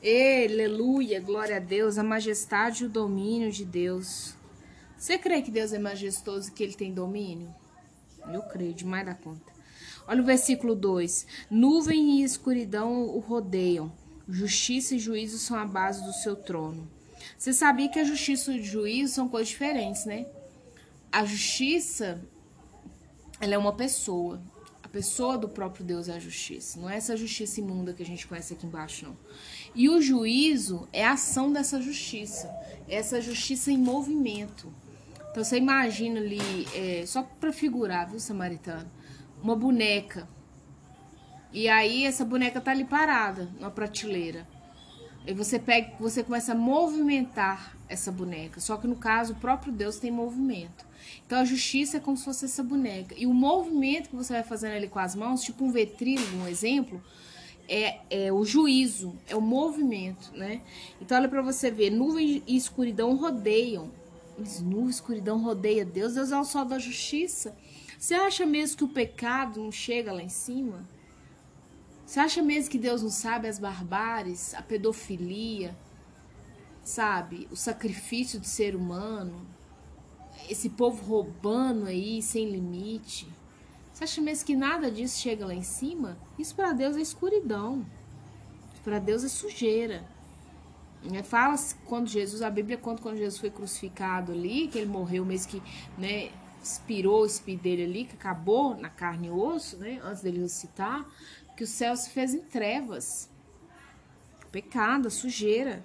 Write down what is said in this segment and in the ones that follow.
Aleluia, glória a Deus, a majestade e o domínio de Deus. Você crê que Deus é majestoso e que ele tem domínio? Eu creio, demais da conta. Olha o versículo 2: Nuvem e escuridão o rodeiam, justiça e juízo são a base do seu trono. Você sabia que a justiça e o juízo são coisas diferentes, né? A justiça, ela é uma pessoa. A pessoa do próprio Deus é a justiça. Não é essa justiça imunda que a gente conhece aqui embaixo, não. E o juízo é a ação dessa justiça. É essa justiça em movimento. Então você imagina ali, é, só para figurar, viu, samaritano? Uma boneca. E aí essa boneca tá ali parada, numa prateleira. Você pega, você começa a movimentar essa boneca. Só que no caso, o próprio Deus tem movimento. Então a justiça é como se fosse essa boneca. E o movimento que você vai fazendo ali com as mãos, tipo um vetrílogo, um exemplo, é, é o juízo, é o movimento, né? Então olha para você ver, nuvem e escuridão rodeiam. Nuvem e escuridão rodeia Deus, Deus é o sol da justiça. Você acha mesmo que o pecado não chega lá em cima? Você acha mesmo que Deus não sabe as barbáries, a pedofilia, sabe? O sacrifício do ser humano, esse povo roubando aí sem limite. Você acha mesmo que nada disso chega lá em cima? Isso para Deus é escuridão. Para Deus é sujeira. É, fala quando Jesus, a Bíblia conta quando Jesus foi crucificado ali, que ele morreu mesmo que, né, expirou o espírito dele ali, que acabou na carne e osso, né, antes dele ressuscitar, que o céu se fez em trevas. Pecado, sujeira.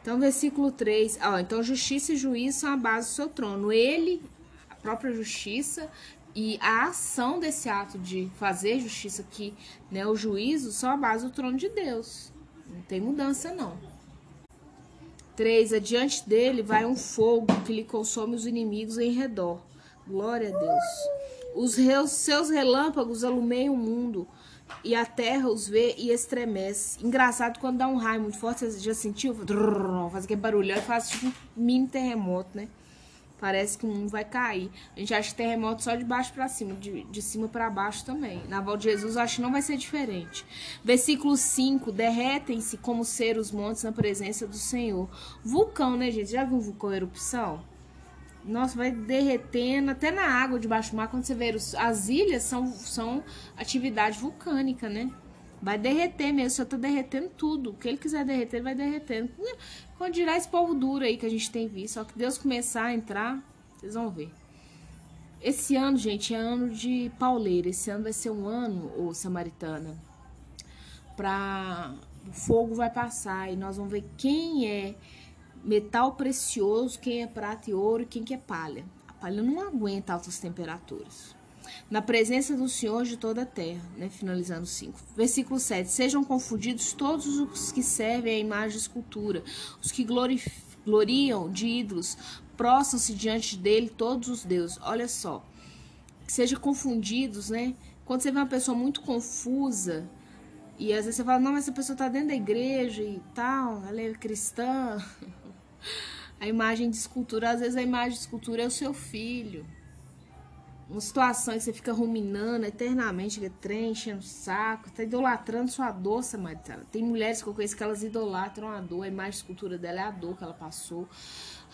Então, versículo 3, ó, então justiça e juízo são a base do seu trono. Ele, a própria justiça e a ação desse ato de fazer justiça aqui, né, o juízo, são a base do trono de Deus. Não tem mudança, não. 3. Adiante dele vai um fogo que lhe consome os inimigos em redor. Glória a Deus. Os seus relâmpagos alumeiam o mundo e a terra os vê e estremece. Engraçado quando dá um raio muito forte, você já sentiu? Faz aquele barulhão e faz tipo um mini terremoto, né? Parece que o mundo vai cair. A gente acha terremoto só de baixo para cima, de, de cima para baixo também. Na volta de Jesus, acho que não vai ser diferente. Versículo 5: Derretem-se como ser os montes na presença do Senhor. Vulcão, né, gente? Já viu um vulcão erupção? Nossa, vai derretendo até na água debaixo do mar. Quando você vê as ilhas, são, são atividade vulcânica, né? Vai derreter mesmo, só tá derretendo tudo. O que ele quiser derreter, ele vai derretendo. Quando dirá esse povo duro aí que a gente tem visto. Só que Deus começar a entrar, vocês vão ver. Esse ano, gente, é ano de pauleira. Esse ano vai ser um ano, ô Samaritana, pra. O fogo vai passar e nós vamos ver quem é metal precioso, quem é prata e ouro e quem que é palha. A palha não aguenta altas temperaturas. Na presença do Senhor de toda a terra, né? finalizando 5. Versículo 7. Sejam confundidos todos os que servem à imagem de escultura, os que gloriam de ídolos, prostram-se diante dele todos os deuses. Olha só. Sejam confundidos, né? Quando você vê uma pessoa muito confusa, e às vezes você fala, não, mas essa pessoa está dentro da igreja e tal, ela é cristã. A imagem de escultura, às vezes a imagem de escultura é o seu filho. Uma situação que você fica ruminando eternamente, aquele trem, enchendo o saco, tá idolatrando sua dor, Samaritana. Tem mulheres que eu conheço que elas idolatram a dor, a imagem de escultura dela é a dor que ela passou.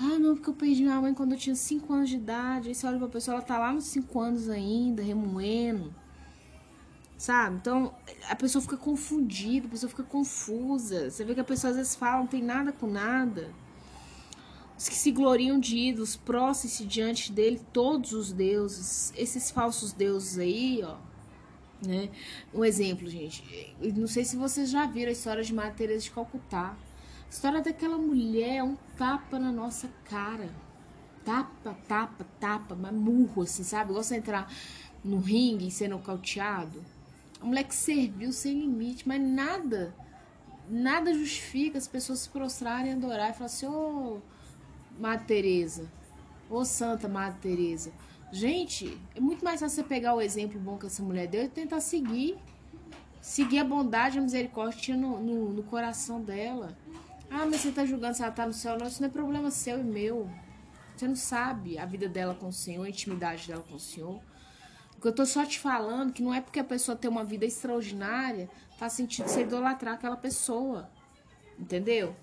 Ah, não, porque eu perdi minha mãe quando eu tinha 5 anos de idade. Aí você olha pra pessoa, ela tá lá nos 5 anos ainda, remoendo. Sabe? Então, a pessoa fica confundida, a pessoa fica confusa. Você vê que a pessoa às vezes fala, não tem nada com nada. Os que se gloriam de ídolos, prostem-se diante dele todos os deuses. Esses falsos deuses aí, ó. Né? Um exemplo, gente. Não sei se vocês já viram a história de Maria Teresa de Calcutá. A história daquela mulher é um tapa na nossa cara. Tapa, tapa, tapa, mas murro, assim, sabe? Gosta de entrar no ringue e ser nocauteado. A mulher que serviu sem limite, mas nada, nada justifica as pessoas se prostrarem, adorar e falar assim, ô... Oh, Madre Teresa. Ô Santa Madre Teresa. Gente, é muito mais fácil você pegar o exemplo bom que essa mulher deu e tentar seguir. Seguir a bondade a misericórdia que tinha no, no, no, coração dela. Ah, mas você tá julgando se ela tá no céu. Não, isso não é problema seu e meu. Você não sabe a vida dela com o Senhor, a intimidade dela com o Senhor. Eu tô só te falando que não é porque a pessoa tem uma vida extraordinária, faz sentido você idolatrar aquela pessoa. Entendeu?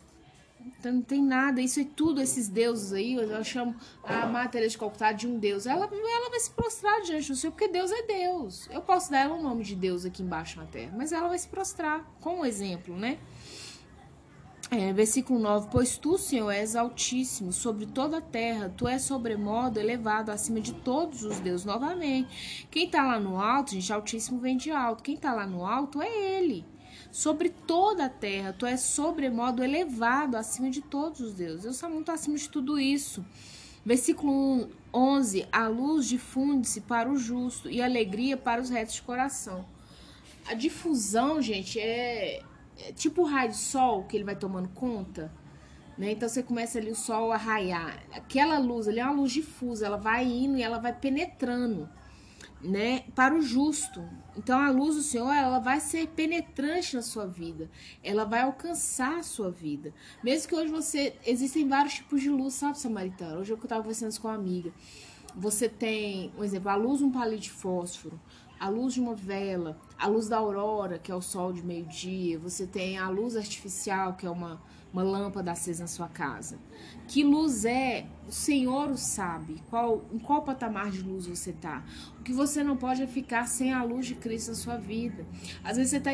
Então não tem nada, isso é tudo, esses deuses aí, eu chamo a Matéria de Calcutá de um deus. Ela, ela vai se prostrar diante do Senhor, porque Deus é Deus. Eu posso dar ela o nome de Deus aqui embaixo na terra, mas ela vai se prostrar, com um exemplo, né? É, versículo 9: Pois tu, Senhor, és altíssimo sobre toda a terra, tu és sobremodo elevado acima de todos os deuses. Novamente, quem tá lá no alto, gente, altíssimo vem de alto. Quem tá lá no alto é ele. Sobre toda a terra, tu és sobremodo elevado acima de todos os deuses. Eu sou muito acima de tudo isso. Versículo 11: A luz difunde-se para o justo e alegria para os retos de coração. A difusão, gente, é é tipo o raio de sol que ele vai tomando conta. Né? Então você começa ali o sol a raiar. Aquela luz ali é uma luz difusa, ela vai indo e ela vai penetrando, né? Para o justo. Então a luz do Senhor, ela vai ser penetrante na sua vida. Ela vai alcançar a sua vida. Mesmo que hoje você existem vários tipos de luz, sabe, Samaritana? Hoje eu estava conversando com uma amiga. Você tem, um exemplo, a luz um palito de fósforo a luz de uma vela, a luz da aurora, que é o sol de meio-dia, você tem a luz artificial, que é uma, uma lâmpada acesa na sua casa. Que luz é? O Senhor o sabe. Qual, em qual patamar de luz você está? O que você não pode é ficar sem a luz de Cristo na sua vida. Às vezes você está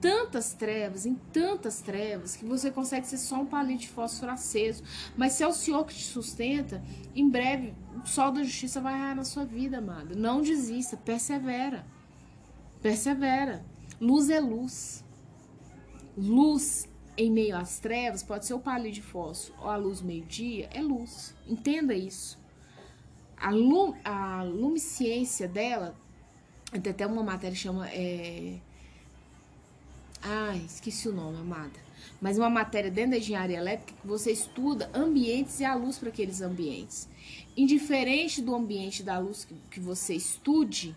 tantas trevas, em tantas trevas, que você consegue ser só um palito de fósforo aceso. Mas se é o Senhor que te sustenta, em breve o sol da justiça vai raiar na sua vida, amada. Não desista, persevera. Persevera. Luz é luz. Luz em meio às trevas pode ser o palito de fósforo ou a luz meio-dia, é luz. Entenda isso. A, lum, a lumiciência dela, tem até uma matéria que chama. É, Ai, esqueci o nome, amada. Mas uma matéria dentro da engenharia elétrica que você estuda ambientes e a luz para aqueles ambientes. Indiferente do ambiente da luz que, que você estude,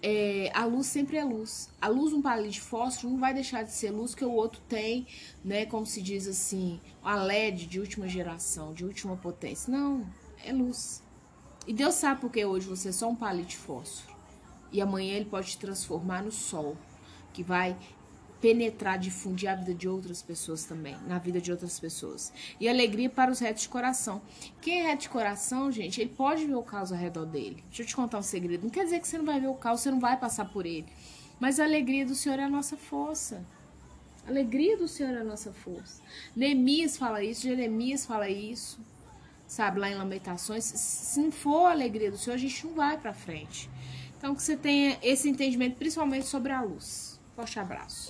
é, a luz sempre é luz. A luz, um palito de fósforo, não vai deixar de ser luz que o outro tem, né? Como se diz assim, a LED de última geração, de última potência. Não, é luz. E Deus sabe porque hoje você é só um palito de fósforo. E amanhã ele pode te transformar no sol, que vai penetrar, difundir a vida de outras pessoas também, na vida de outras pessoas. E alegria para os retos de coração. Quem é reto de coração, gente, ele pode ver o caos ao redor dele. Deixa eu te contar um segredo. Não quer dizer que você não vai ver o caos, você não vai passar por ele. Mas a alegria do Senhor é a nossa força. A alegria do Senhor é a nossa força. Neemias fala isso, Jeremias fala isso. Sabe, lá em Lamentações, se não for a alegria do Senhor, a gente não vai para frente. Então, que você tenha esse entendimento, principalmente sobre a luz. Forte abraço.